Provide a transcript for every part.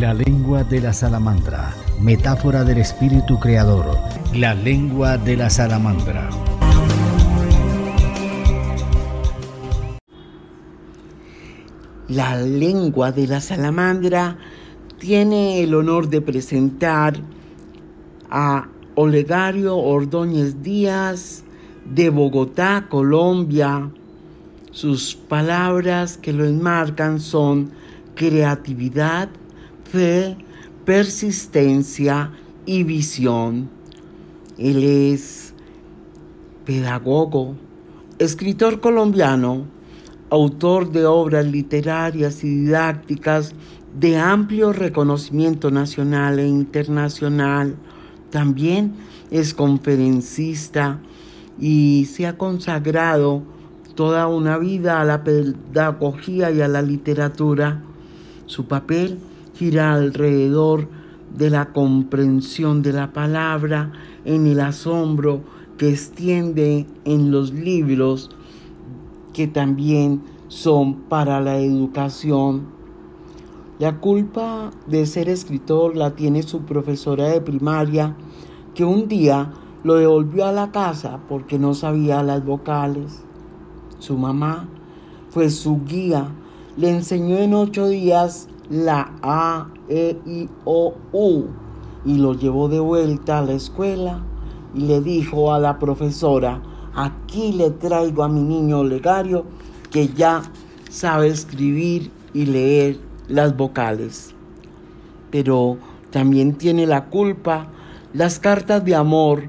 La lengua de la salamandra, metáfora del espíritu creador. La lengua de la salamandra. La lengua de la salamandra tiene el honor de presentar a Olegario Ordóñez Díaz de Bogotá, Colombia. Sus palabras que lo enmarcan son creatividad, fe, persistencia y visión. Él es pedagogo, escritor colombiano, autor de obras literarias y didácticas de amplio reconocimiento nacional e internacional. También es conferencista y se ha consagrado toda una vida a la pedagogía y a la literatura. Su papel gira alrededor de la comprensión de la palabra, en el asombro que extiende en los libros que también son para la educación. La culpa de ser escritor la tiene su profesora de primaria, que un día lo devolvió a la casa porque no sabía las vocales. Su mamá fue su guía, le enseñó en ocho días la A, E, I, O, U y lo llevó de vuelta a la escuela y le dijo a la profesora, aquí le traigo a mi niño Olegario que ya sabe escribir y leer las vocales. Pero también tiene la culpa las cartas de amor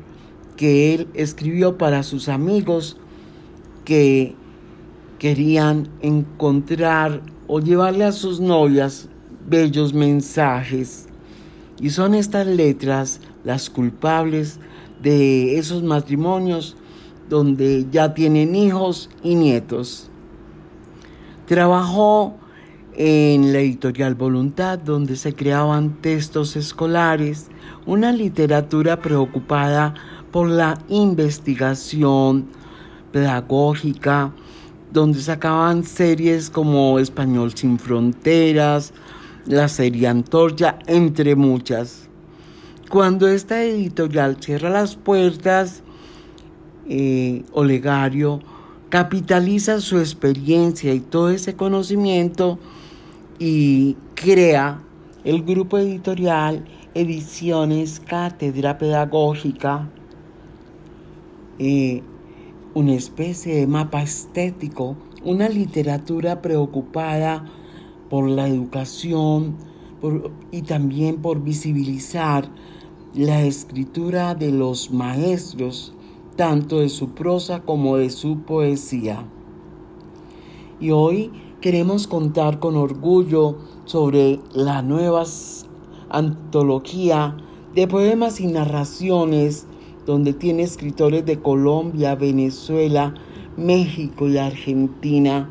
que él escribió para sus amigos que querían encontrar o llevarle a sus novias bellos mensajes. Y son estas letras las culpables de esos matrimonios donde ya tienen hijos y nietos. Trabajó en la editorial Voluntad, donde se creaban textos escolares, una literatura preocupada por la investigación pedagógica, donde sacaban series como Español sin Fronteras, la serie Antorcha, entre muchas. Cuando esta editorial cierra las puertas, eh, Olegario capitaliza su experiencia y todo ese conocimiento y crea el grupo editorial Ediciones Cátedra Pedagógica, eh, una especie de mapa estético, una literatura preocupada por la educación y también por visibilizar la escritura de los maestros, tanto de su prosa como de su poesía. Y hoy queremos contar con orgullo sobre la nueva antología de poemas y narraciones donde tiene escritores de Colombia, Venezuela, México y Argentina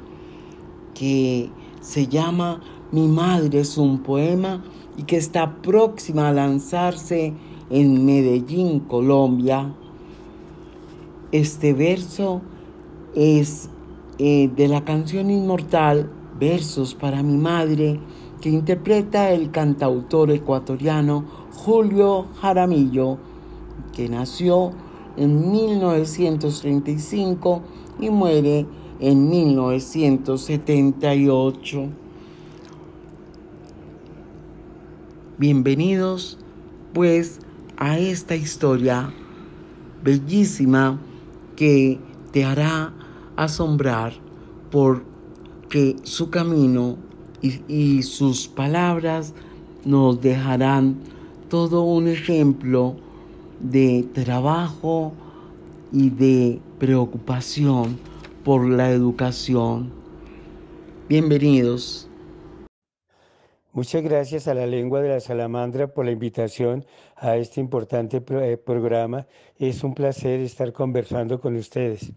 que se llama Mi madre es un poema y que está próxima a lanzarse en Medellín, Colombia. Este verso es eh, de la canción inmortal Versos para mi madre que interpreta el cantautor ecuatoriano Julio Jaramillo, que nació en 1935 y muere en 1978. Bienvenidos pues a esta historia bellísima que te hará asombrar porque su camino y, y sus palabras nos dejarán todo un ejemplo de trabajo y de preocupación por la educación. Bienvenidos. Muchas gracias a la lengua de la salamandra por la invitación a este importante eh, programa. Es un placer estar conversando con ustedes.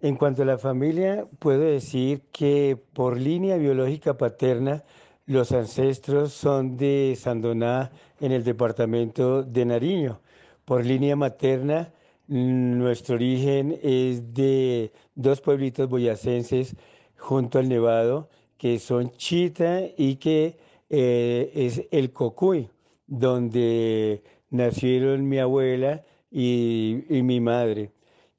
En cuanto a la familia, puedo decir que por línea biológica paterna, los ancestros son de Sandoná en el departamento de Nariño. Por línea materna, nuestro origen es de dos pueblitos boyacenses junto al Nevado, que son Chita y que eh, es el Cocuy, donde nacieron mi abuela y, y mi madre,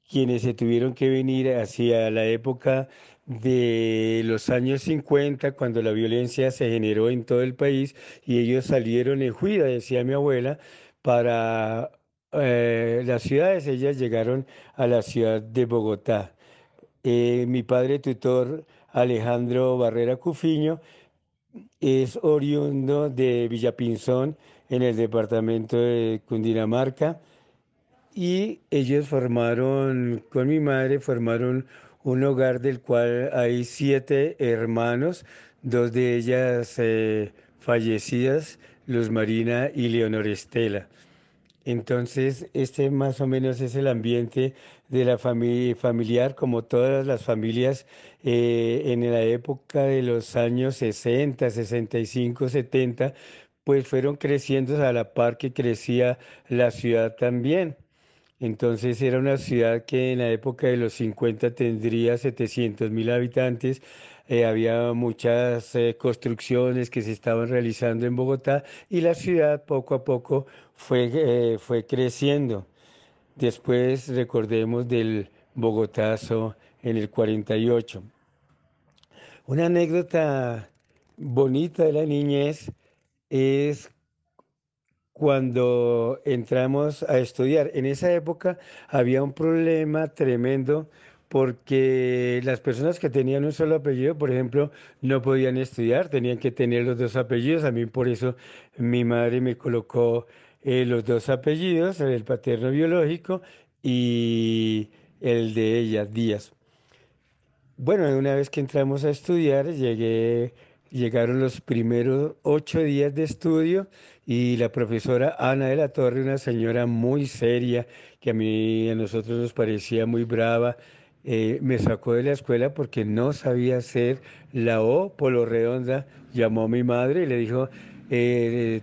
quienes se tuvieron que venir hacia la época de los años 50, cuando la violencia se generó en todo el país y ellos salieron en huida, decía mi abuela, para eh, las ciudades, ellas llegaron a la ciudad de Bogotá. Eh, mi padre tutor, Alejandro Barrera Cufiño, es oriundo de Villapinzón, en el departamento de Cundinamarca, y ellos formaron, con mi madre, formaron un hogar del cual hay siete hermanos, dos de ellas eh, fallecidas, Luz Marina y Leonor Estela. Entonces, este más o menos es el ambiente de la familia familiar, como todas las familias eh, en la época de los años 60, 65, 70, pues fueron creciendo a la par que crecía la ciudad también. Entonces era una ciudad que en la época de los 50 tendría 700 mil habitantes. Eh, había muchas eh, construcciones que se estaban realizando en Bogotá y la ciudad poco a poco fue, eh, fue creciendo. Después recordemos del Bogotazo en el 48. Una anécdota bonita de la niñez es cuando entramos a estudiar. En esa época había un problema tremendo porque las personas que tenían un solo apellido, por ejemplo, no podían estudiar, tenían que tener los dos apellidos. A mí por eso mi madre me colocó eh, los dos apellidos, el paterno biológico y el de ella, Díaz. Bueno, una vez que entramos a estudiar, llegué, llegaron los primeros ocho días de estudio y la profesora Ana de la Torre, una señora muy seria, que a mí, a nosotros nos parecía muy brava, eh, me sacó de la escuela porque no sabía hacer la O polo redonda, llamó a mi madre y le dijo, eh,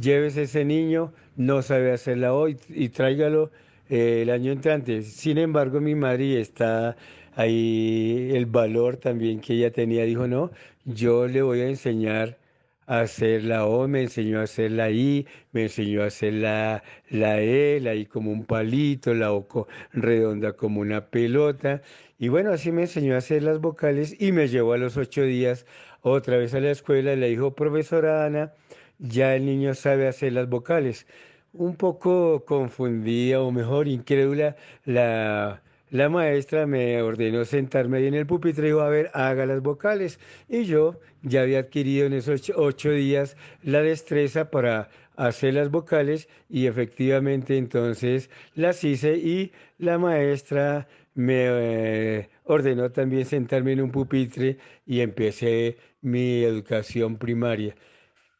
llévese ese niño, no sabe hacer la O y, tráigalo eh, el año entrante. Sin embargo, mi madre está ahí el valor también que ella tenía, dijo, no, yo le voy a enseñar hacer la O, me enseñó a hacer la I, me enseñó a hacer la, la E, la I como un palito, la O redonda como una pelota. Y bueno, así me enseñó a hacer las vocales y me llevó a los ocho días otra vez a la escuela y le dijo, profesora Ana, ya el niño sabe hacer las vocales. Un poco confundida o mejor incrédula, la la maestra me ordenó sentarme ahí en el pupitre y dijo, a ver, haga las vocales. Y yo ya había adquirido en esos ocho días la destreza para hacer las vocales y efectivamente entonces las hice y la maestra me eh, ordenó también sentarme en un pupitre y empecé mi educación primaria,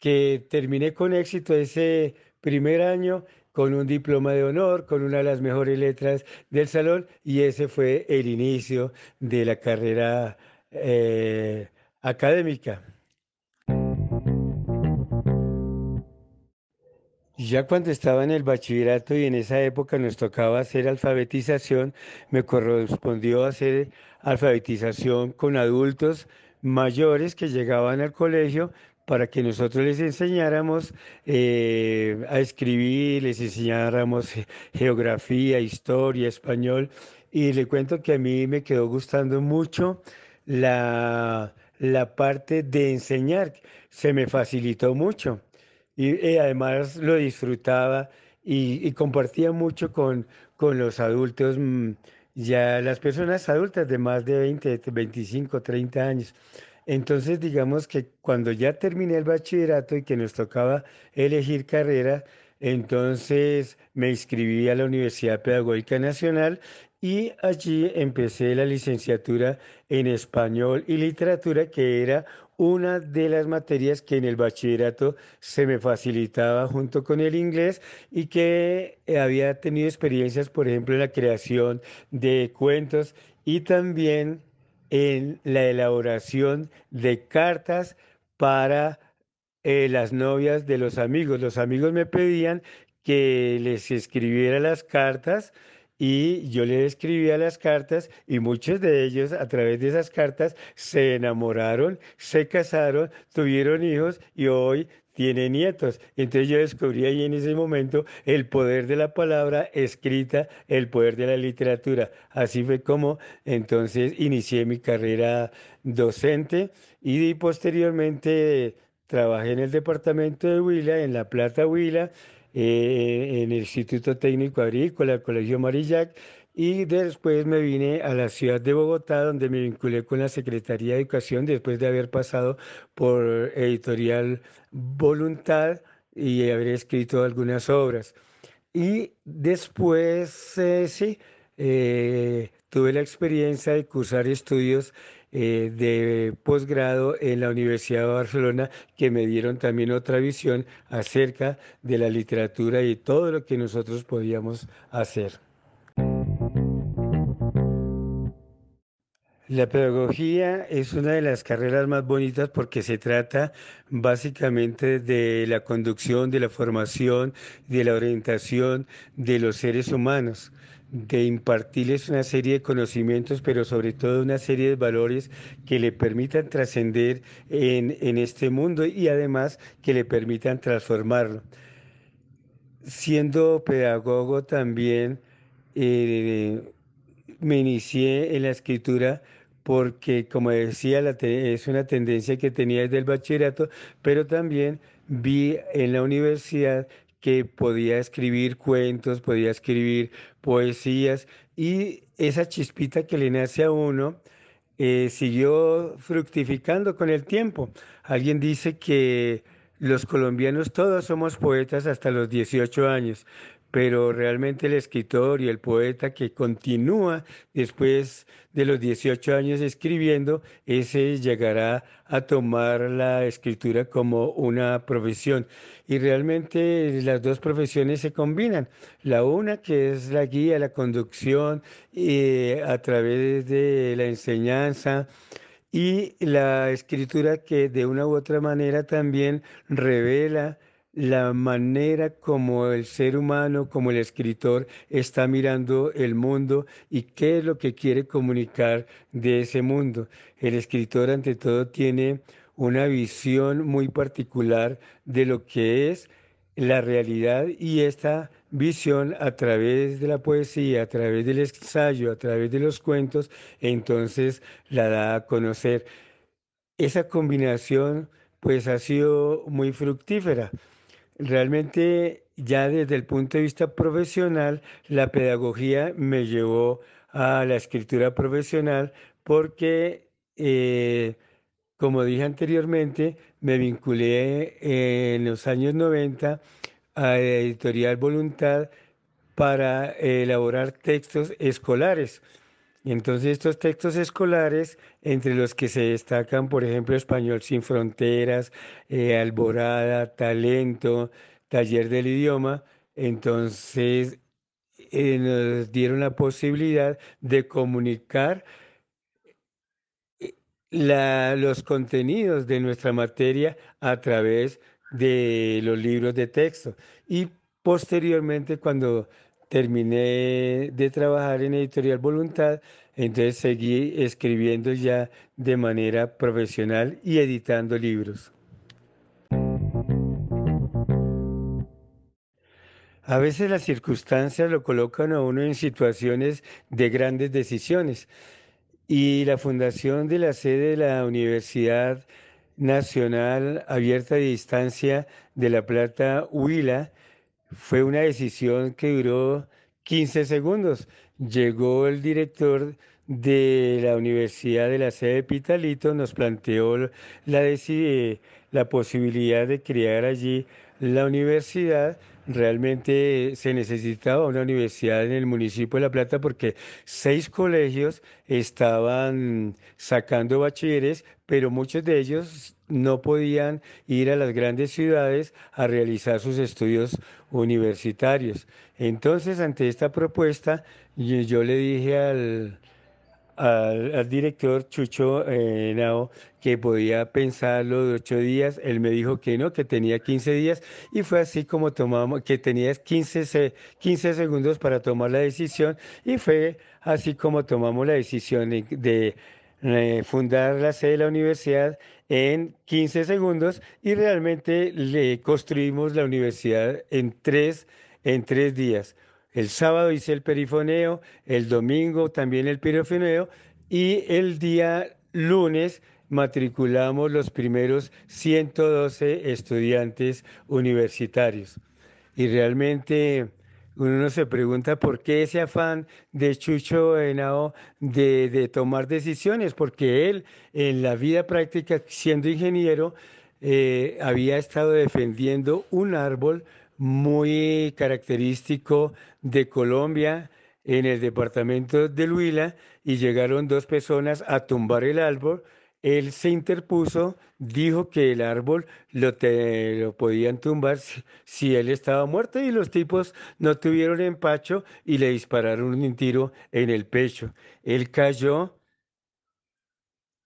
que terminé con éxito ese primer año con un diploma de honor, con una de las mejores letras del salón, y ese fue el inicio de la carrera eh, académica. Ya cuando estaba en el bachillerato y en esa época nos tocaba hacer alfabetización, me correspondió hacer alfabetización con adultos mayores que llegaban al colegio para que nosotros les enseñáramos eh, a escribir, les enseñáramos geografía, historia, español. Y le cuento que a mí me quedó gustando mucho la, la parte de enseñar. Se me facilitó mucho. Y, además lo disfrutaba y, y, compartía mucho con, con los adultos, mm, ya las personas adultas de más de 20, 25, 30 años. Entonces, digamos que cuando ya terminé el bachillerato y que nos tocaba elegir carrera, entonces me inscribí a la Universidad Pedagógica Nacional y allí empecé la licenciatura en español y literatura, que era una de las materias que en el bachillerato se me facilitaba junto con el inglés y que había tenido experiencias, por ejemplo, en la creación de cuentos y también en la elaboración de cartas para eh, las novias de los amigos. Los amigos me pedían que les escribiera las cartas y yo le escribía las cartas y muchos de ellos a través de esas cartas se enamoraron, se casaron, tuvieron hijos y hoy tiene nietos. Entonces yo descubrí ahí en ese momento el poder de la palabra escrita, el poder de la literatura. Así fue como entonces inicié mi carrera docente y posteriormente trabajé en el departamento de Huila, en La Plata Huila, eh, en el Instituto Técnico Agrícola, el Colegio Marillac, y después me vine a la ciudad de Bogotá, donde me vinculé con la Secretaría de Educación después de haber pasado por Editorial Voluntad y haber escrito algunas obras. Y después, eh, sí, eh, tuve la experiencia de cursar estudios eh, de posgrado en la Universidad de Barcelona que me dieron también otra visión acerca de la literatura y todo lo que nosotros podíamos hacer. La pedagogía es una de las carreras más bonitas porque se trata básicamente de la conducción, de la formación, de la orientación de los seres humanos de impartirles una serie de conocimientos, pero sobre todo una serie de valores que le permitan trascender en, este mundo y además que le permitan transformarlo. Siendo pedagogo también eh, me inicié en la escritura porque, como decía, es una tendencia que tenía desde el bachillerato, pero también vi en la universidad que podía escribir cuentos, podía escribir poesías y esa chispita que le nace a uno eh, siguió fructificando con el tiempo. Alguien dice que los colombianos todos somos poetas hasta los 18 años, pero realmente el escritor y el poeta que continúa después de los 18 años escribiendo, ese llegará a tomar la escritura como una profesión. Y realmente las dos profesiones se combinan. La una que es la guía, la conducción eh, a través de la enseñanza, y la escritura que de una u otra manera también revela la manera como el ser humano, como el escritor está mirando el mundo y qué es lo que quiere comunicar de ese mundo. El escritor ante todo tiene una visión muy particular de lo que es la realidad y esta visión a través de la poesía, a través del ensayo, a través de los cuentos, entonces la da a conocer. Esa combinación pues ha sido muy fructífera. Realmente ya desde el punto de vista profesional, la pedagogía me llevó a la escritura profesional porque, eh, como dije anteriormente, me vinculé en los años 90 a Editorial Voluntad para elaborar textos escolares. Entonces estos textos escolares, entre los que se destacan, por ejemplo, Español sin Fronteras, eh, Alborada, Talento, Taller del Idioma, entonces eh, nos dieron la posibilidad de comunicar eh, los contenidos de nuestra materia a través de los libros de texto. Y posteriormente, cuando terminé de trabajar en Editorial Voluntad, entonces seguí escribiendo ya de manera profesional y editando libros. A veces las circunstancias lo colocan a uno en situaciones de grandes decisiones y la fundación de la sede de la Universidad Nacional Abierta de Distancia de La Plata, Huila, fue una decisión que duró 15 segundos. Llegó el director de la Universidad de la sede de Pitalito, nos planteó la, la posibilidad de crear allí la universidad realmente se necesitaba una universidad en el municipio de La Plata porque seis colegios estaban sacando bachilleres, pero muchos de ellos no podían ir a las grandes ciudades a realizar sus estudios universitarios. Entonces, ante esta propuesta, yo le dije al, al, director Chucho eh, Nao que podía pensarlo de ocho días. Él me dijo que no, que tenía 15 días y fue así como tomamos, que tenía 15, 15 segundos para tomar la decisión y fue así como tomamos la decisión de, eh, fundar la sede de la universidad en 15 segundos y realmente le construimos la universidad en tres, en tres días. El sábado hice el perifoneo, el domingo también el perifoneo y el día lunes matriculamos los primeros 112 estudiantes universitarios. Y realmente uno se pregunta por qué ese afán de Chucho Henao de, de tomar decisiones, porque él en la vida práctica, siendo ingeniero, eh, había estado defendiendo un árbol muy característico de Colombia en el departamento de Huila y llegaron dos personas a tumbar el árbol. Él se interpuso, dijo que el árbol lo, lo podían tumbar si, él estaba muerto y los tipos no tuvieron empacho y le dispararon un tiro en el pecho. Él cayó,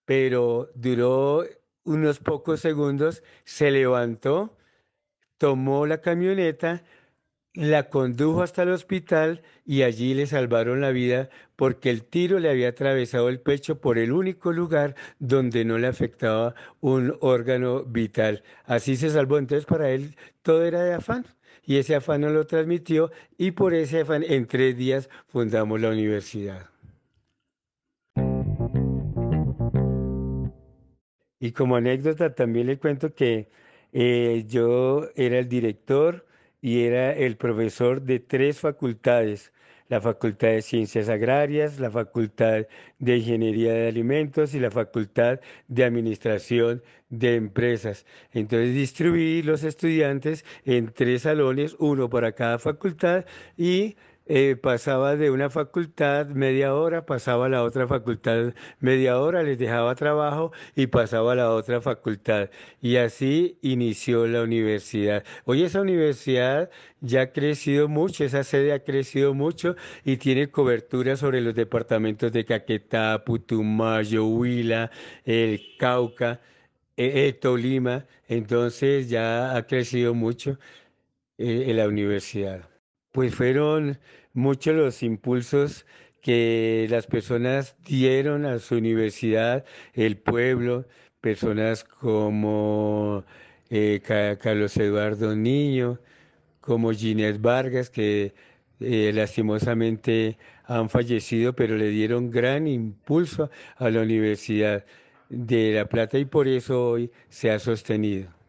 pero duró unos pocos segundos, se levantó tomó la camioneta, la condujo hasta el hospital y allí le salvaron la vida porque el tiro le había atravesado el pecho por el único lugar donde no le afectaba un órgano vital. Así se salvó. Entonces para él todo era de afán y ese afán no lo transmitió y por ese afán en tres días fundamos la universidad. Y como anécdota también le cuento que eh, yo era el director y era el profesor de tres facultades, la Facultad de Ciencias Agrarias, la Facultad de Ingeniería de Alimentos y la Facultad de Administración de Empresas. Entonces distribuí los estudiantes en tres salones, uno para cada facultad y eh, pasaba de una facultad media hora, pasaba a la otra facultad media hora, les dejaba trabajo y pasaba a la otra facultad. Y así inició la universidad. Hoy esa universidad ya ha crecido mucho, esa sede ha crecido mucho y tiene cobertura sobre los departamentos de Caquetá, Putumayo, Huila, el Cauca, eh, eh, Tolima. Entonces ya ha crecido mucho en la universidad. Pues fueron muchos los impulsos que las personas dieron a su universidad, el pueblo, personas como eh, Carlos Eduardo Niño, como Ginés Vargas, que eh, lastimosamente han fallecido, pero le dieron gran impulso a la Universidad de La Plata y por eso hoy se ha sostenido.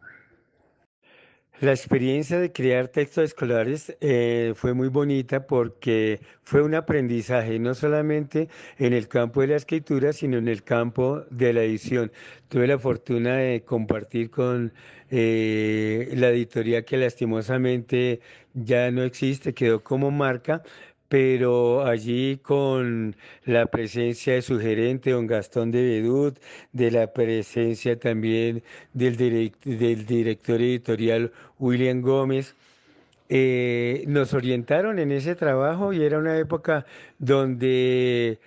La experiencia de crear textos escolares eh, fue muy bonita porque fue un aprendizaje no solamente en el campo de la escritura, sino en el campo de la edición. Tuve la fortuna de compartir con eh, la editoría que lastimosamente ya no existe, quedó como marca, pero allí con la presencia de su gerente, don Gastón de Bedut, de la presencia también del, del director editorial William Gómez, eh, nos orientaron en ese trabajo y era una época donde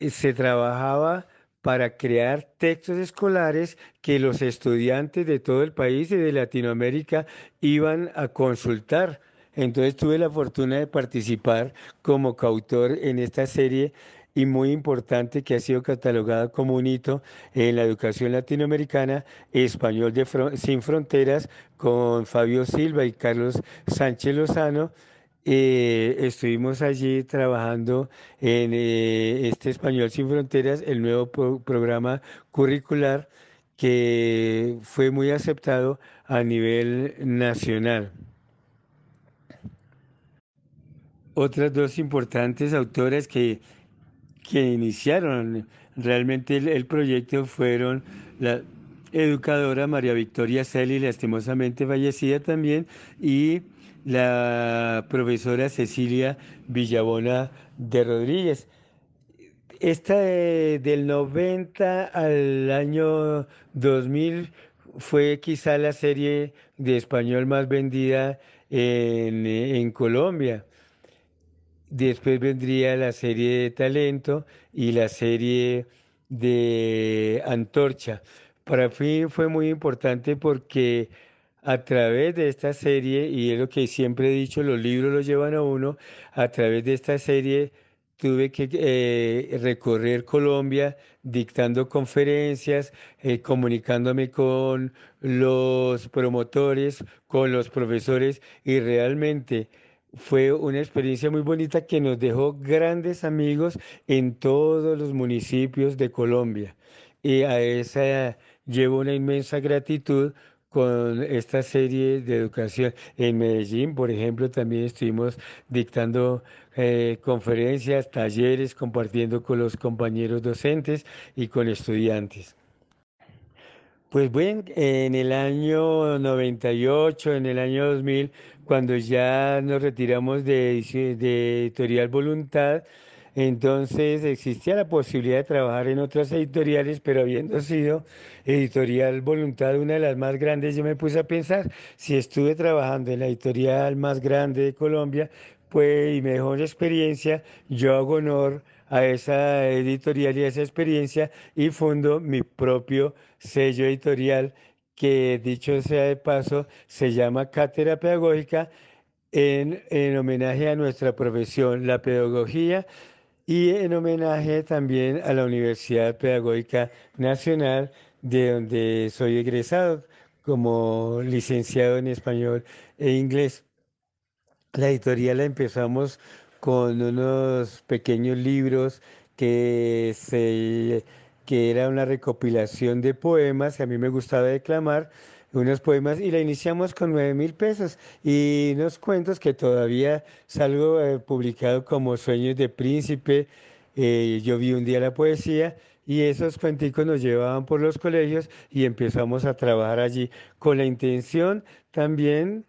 se trabajaba para crear textos escolares que los estudiantes de todo el país y de Latinoamérica iban a consultar entonces tuve la fortuna de participar como coautor en esta serie y muy importante que ha sido catalogada como un hito en la educación latinoamericana, Español sin Fronteras, con Fabio Silva y Carlos Sánchez Lozano. Eh, estuvimos allí trabajando en eh, este Español sin Fronteras, el nuevo programa curricular que fue muy aceptado a nivel nacional. Otras dos importantes autoras que, que iniciaron realmente el, proyecto fueron la educadora María Victoria Celi, lastimosamente fallecida también, y la profesora Cecilia Villabona de Rodríguez. Esta del 90 al año 2000 fue quizá la serie de español más vendida en, en Colombia después vendría la serie de Talento y la serie de Antorcha. Para mí fue muy importante porque a través de esta serie, y es lo que siempre he dicho, los libros los llevan a uno, a través de esta serie tuve que eh, recorrer Colombia dictando conferencias, eh, comunicándome con los promotores, con los profesores y realmente fue una experiencia muy bonita que nos dejó grandes amigos en todos los municipios de Colombia. Y a esa llevo una inmensa gratitud con esta serie de educación. En Medellín, por ejemplo, también estuvimos dictando eh, conferencias, talleres, compartiendo con los compañeros docentes y con estudiantes. Pues bueno, en el año 98, en el año 2000, cuando ya nos retiramos de, Editorial Voluntad, entonces existía la posibilidad de trabajar en otras editoriales, pero habiendo sido Editorial Voluntad una de las más grandes, yo me puse a pensar, si estuve trabajando en la editorial más grande de Colombia, pues y mejor experiencia, yo hago honor a esa editorial y a esa experiencia y fundo mi propio sello editorial que dicho sea de paso se llama Cátedra Pedagógica en, en homenaje a nuestra profesión, la pedagogía y en homenaje también a la Universidad Pedagógica Nacional, de donde soy egresado como licenciado en español e inglés. La editorial la empezamos con unos pequeños libros que, se, que era una recopilación de poemas, que a mí me gustaba declamar, unos poemas y la iniciamos con nueve mil pesos y unos cuentos que todavía salgo eh, publicado como Sueños de Príncipe. Eh, yo vi un día la poesía y esos cuenticos nos llevaban por los colegios y empezamos a trabajar allí con la intención también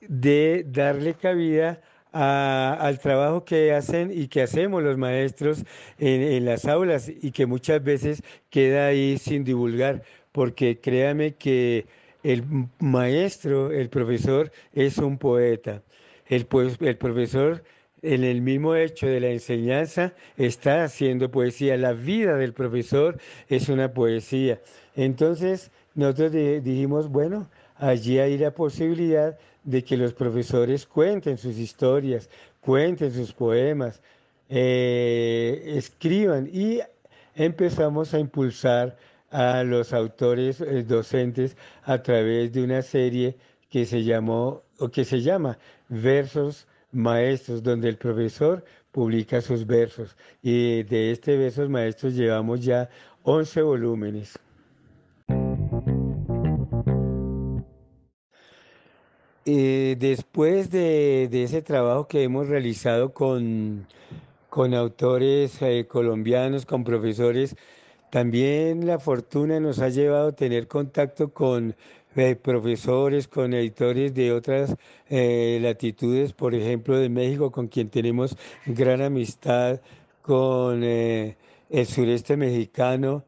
de darle cabida al trabajo que hacen y que hacemos los maestros en, las aulas y que muchas veces queda ahí sin divulgar, porque créame que el maestro, el profesor, es un poeta. El, el profesor, en el mismo hecho de la enseñanza, está haciendo poesía. La vida del profesor es una poesía. Entonces, nosotros dijimos, bueno, allí hay la posibilidad de que los profesores cuenten sus historias, cuenten sus poemas, eh, escriban y empezamos a impulsar a los autores eh, docentes a través de una serie que se llamó o que se llama Versos Maestros, donde el profesor publica sus versos. Y de este Versos Maestros llevamos ya 11 volúmenes. Eh, después de, ese trabajo que hemos realizado con, autores eh, colombianos, con profesores, también la fortuna nos ha llevado a tener contacto con eh, profesores, con editores de otras latitudes, por ejemplo de México, con quien tenemos gran amistad, con el sureste mexicano,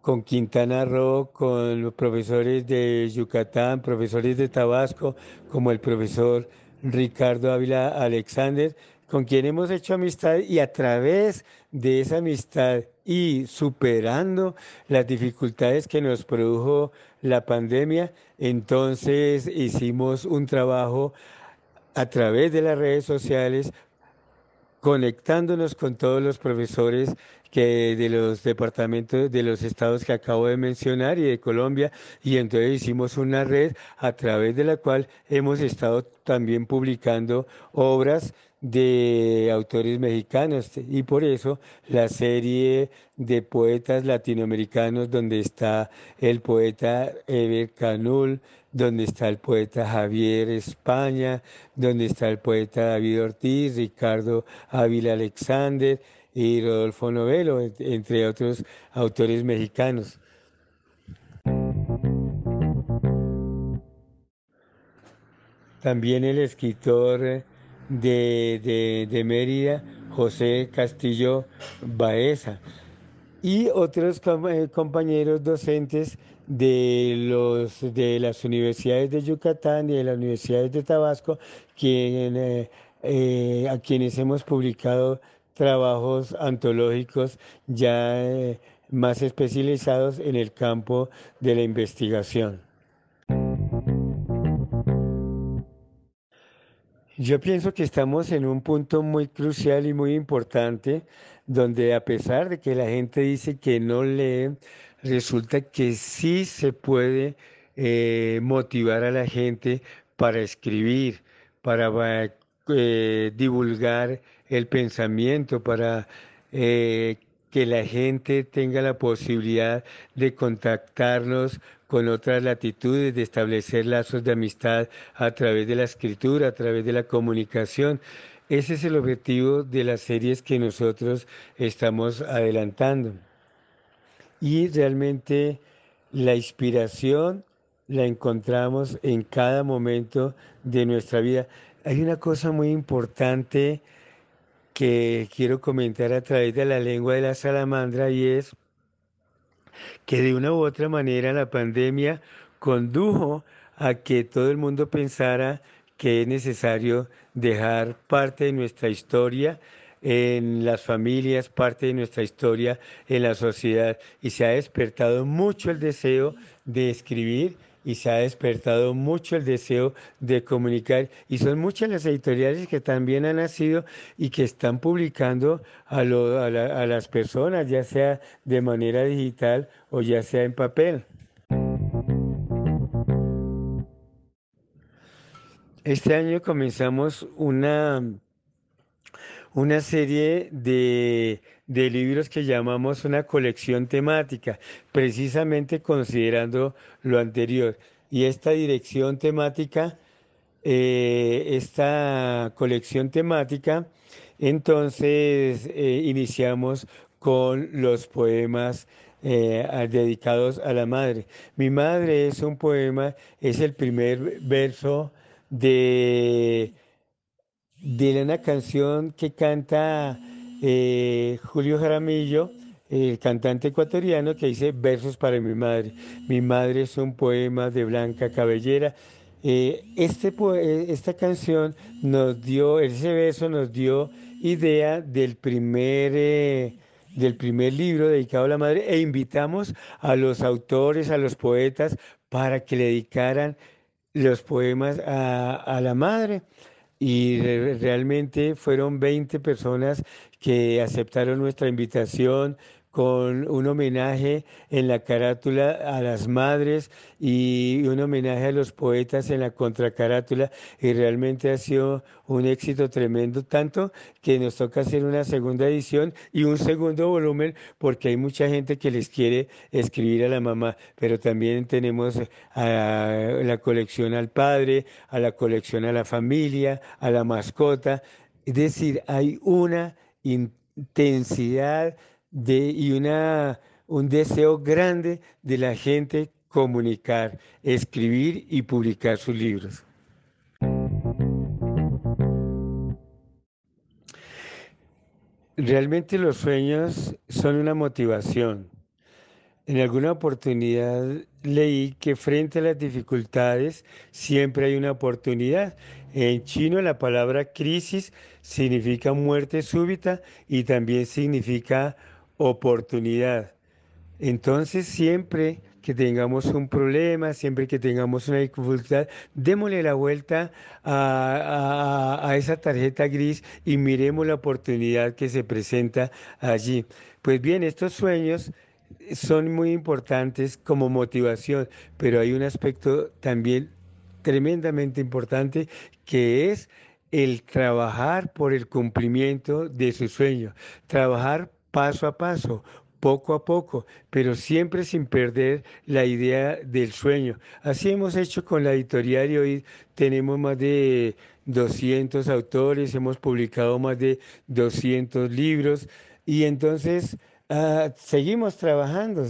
con Quintana Roo, con los profesores de Yucatán, profesores de Tabasco, como el profesor Ricardo Ávila Alexander, con quien hemos hecho amistad y a través de esa amistad y superando las dificultades que nos produjo la pandemia, entonces hicimos un trabajo a través de las redes sociales conectándonos con todos los profesores que de los departamentos de los estados que acabo de mencionar y de Colombia y entonces hicimos una red a través de la cual hemos estado también publicando obras de autores mexicanos. Y por eso la serie de poetas latinoamericanos donde está el poeta Eber Canul, donde está el poeta Javier España, donde está el poeta David Ortiz, Ricardo Ávila Alexander y Rodolfo Novelo, entre otros autores mexicanos. También el escritor de, de, Mérida, José Castillo Baeza, y otros eh, compañeros docentes de, los, de las universidades de Yucatán y de las universidades de Tabasco, eh, eh, a quienes hemos publicado trabajos antológicos ya eh, más especializados en el campo de la investigación. Yo pienso que estamos en un punto muy crucial y muy importante, donde a pesar de que la gente dice que no lee, resulta que sí se puede eh, motivar a la gente para escribir, para eh, divulgar el pensamiento, para eh, que la gente tenga la posibilidad de contactarnos con otras latitudes, de establecer lazos de amistad a través de la escritura, a través de la comunicación. Ese es el objetivo de las series que nosotros estamos adelantando. Y realmente la inspiración la encontramos en cada momento de nuestra vida. Hay una cosa muy importante que quiero comentar a través de la lengua de la salamandra y es que de una u otra manera la pandemia condujo a que todo el mundo pensara que es necesario dejar parte de nuestra historia en las familias, parte de nuestra historia en la sociedad y se ha despertado mucho el deseo de escribir y se ha despertado mucho el deseo de comunicar y son muchas las editoriales que también han nacido y que están publicando a, a las personas, ya sea de manera digital o ya sea en papel. Este año comenzamos una una serie de, libros que llamamos una colección temática, precisamente considerando lo anterior. Y esta dirección temática, eh, esta colección temática, entonces eh, iniciamos con los poemas eh, dedicados a la madre. Mi madre es un poema, es el primer verso de de una canción que canta eh, Julio Jaramillo, el cantante ecuatoriano, que dice versos para mi madre. Mi madre es un poema de Blanca Cabellera. Eh, este, esta canción nos dio, ese verso nos dio idea del primer, eh, del primer libro dedicado a la madre e invitamos a los autores, a los poetas, para que le dedicaran los poemas a la madre y realmente fueron 20 personas que aceptaron nuestra invitación con un homenaje en la carátula a las madres y un homenaje a los poetas en la contracarátula. Y realmente ha sido un éxito tremendo, tanto que nos toca hacer una segunda edición y un segundo volumen porque hay mucha gente que les quiere escribir a la mamá, pero también tenemos a la colección al padre, a la colección a la familia, a la mascota, es decir, hay una intensidad y una, un deseo grande de la gente comunicar, escribir y publicar sus libros. Realmente los sueños son una motivación. En alguna oportunidad leí que frente a las dificultades siempre hay una oportunidad. En chino la palabra crisis significa muerte súbita y también significa oportunidad. Entonces siempre que tengamos un problema, siempre que tengamos una dificultad, démosle la vuelta a, esa tarjeta gris y miremos la oportunidad que se presenta allí. Pues bien, estos sueños son muy importantes como motivación, pero hay un aspecto también tremendamente importante que es el trabajar por el cumplimiento de su sueño, trabajar paso a paso, poco a poco, pero siempre sin perder la idea del sueño. Así hemos hecho con la editorial y hoy tenemos más de 200 autores, hemos publicado más de 200 libros y entonces ah, seguimos trabajando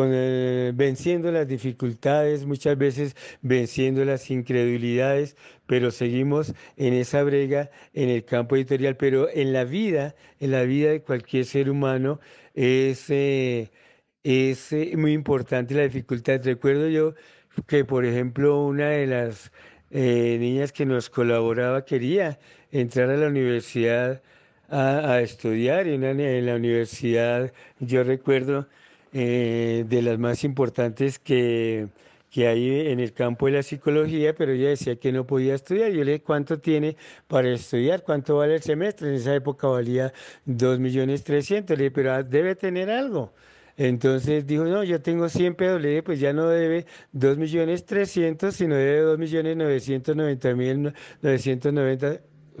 con venciendo las dificultades, muchas veces venciendo las incredulidades, pero seguimos en esa brega en el campo editorial. Pero en la vida, en la vida de cualquier ser humano, es, eh, es eh, muy importante la dificultad. Recuerdo yo que, por ejemplo, una de las eh, niñas que nos colaboraba, quería entrar a la universidad a, estudiar. Y en la universidad, yo recuerdo, eh, de las más importantes que, que hay en el campo de la psicología, pero ella decía que no podía estudiar. Yo le dije, ¿cuánto tiene para estudiar? ¿Cuánto vale el semestre? En esa época valía 2 millones 300. Le dije, pero debe tener algo. Entonces dijo, no, yo tengo 100 pesos, le dije, pues ya no debe 2 millones 300, sino debe 2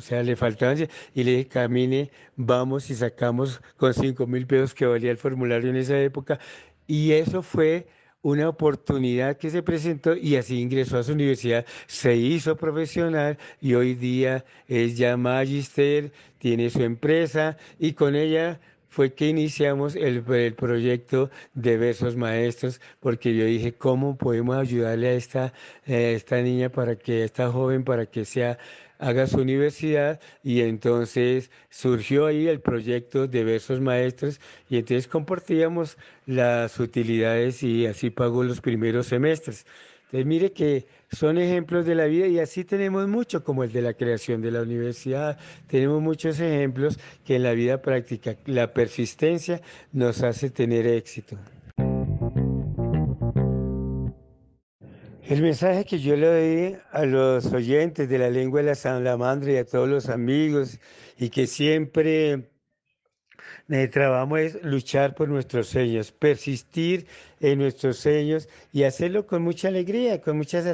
millones 990 mil 990 o sea, le faltaban, y le dije, camine, vamos y sacamos con 5 mil pesos que valía el formulario en esa época. Y eso fue una oportunidad que se presentó y así ingresó a su universidad, se hizo profesional y hoy día es ya magister, tiene su empresa y con ella fue que iniciamos el, proyecto de versos maestros, porque yo dije, ¿cómo podemos ayudarle a esta, a esta niña para que, esta joven, para que sea haga su universidad y entonces surgió ahí el proyecto de versos maestros y entonces compartíamos las utilidades y así pagó los primeros semestres. Entonces mire que son ejemplos de la vida y así tenemos mucho como el de la creación de la universidad, tenemos muchos ejemplos que en la vida práctica la persistencia nos hace tener éxito. El mensaje que yo le doy a los oyentes de la lengua de la salamandra y a todos los amigos y que siempre trabajamos es luchar por nuestros sueños, persistir en nuestros sueños y hacerlo con mucha alegría, con mucha,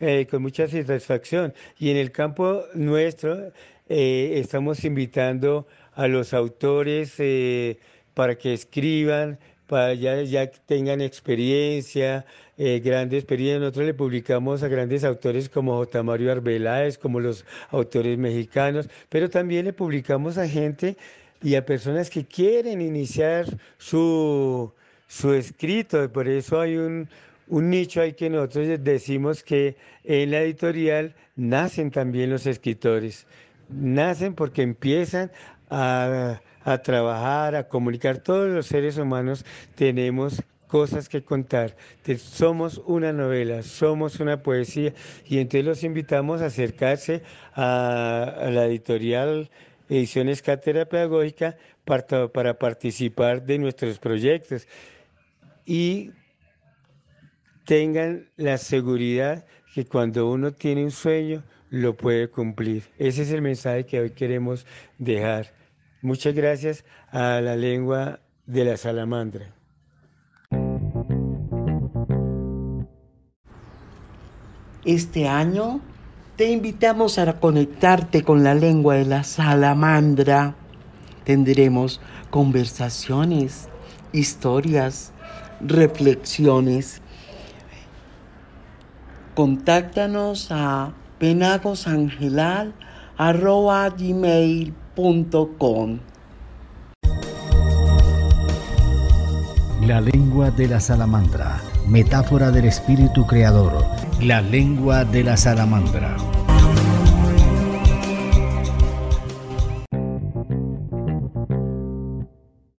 eh, con mucha satisfacción. Y en el campo nuestro eh, estamos invitando a los autores eh, para que escriban, para ya, ya tengan experiencia, eh, grande experiencia. Nosotros le publicamos a grandes autores como J. Mario Arbeláez, como los autores mexicanos, pero también le publicamos a gente y a personas que quieren iniciar su, su escrito. Por eso hay un, un nicho ahí que nosotros decimos que en la editorial nacen también los escritores. Nacen porque empiezan a, a trabajar, a comunicar. Todos los seres humanos tenemos cosas que contar. somos una novela, somos una poesía y entonces los invitamos a acercarse a, la editorial Ediciones Cátedra Pedagógica para, para participar de nuestros proyectos y tengan la seguridad que cuando uno tiene un sueño lo puede cumplir. Ese es el mensaje que hoy queremos dejar. Muchas gracias a la lengua de la salamandra. Este año te invitamos a conectarte con la lengua de la salamandra. Tendremos conversaciones, historias, reflexiones. Contáctanos a penagosangelal.com. La lengua de la salamandra, metáfora del espíritu creador la lengua de la salamandra.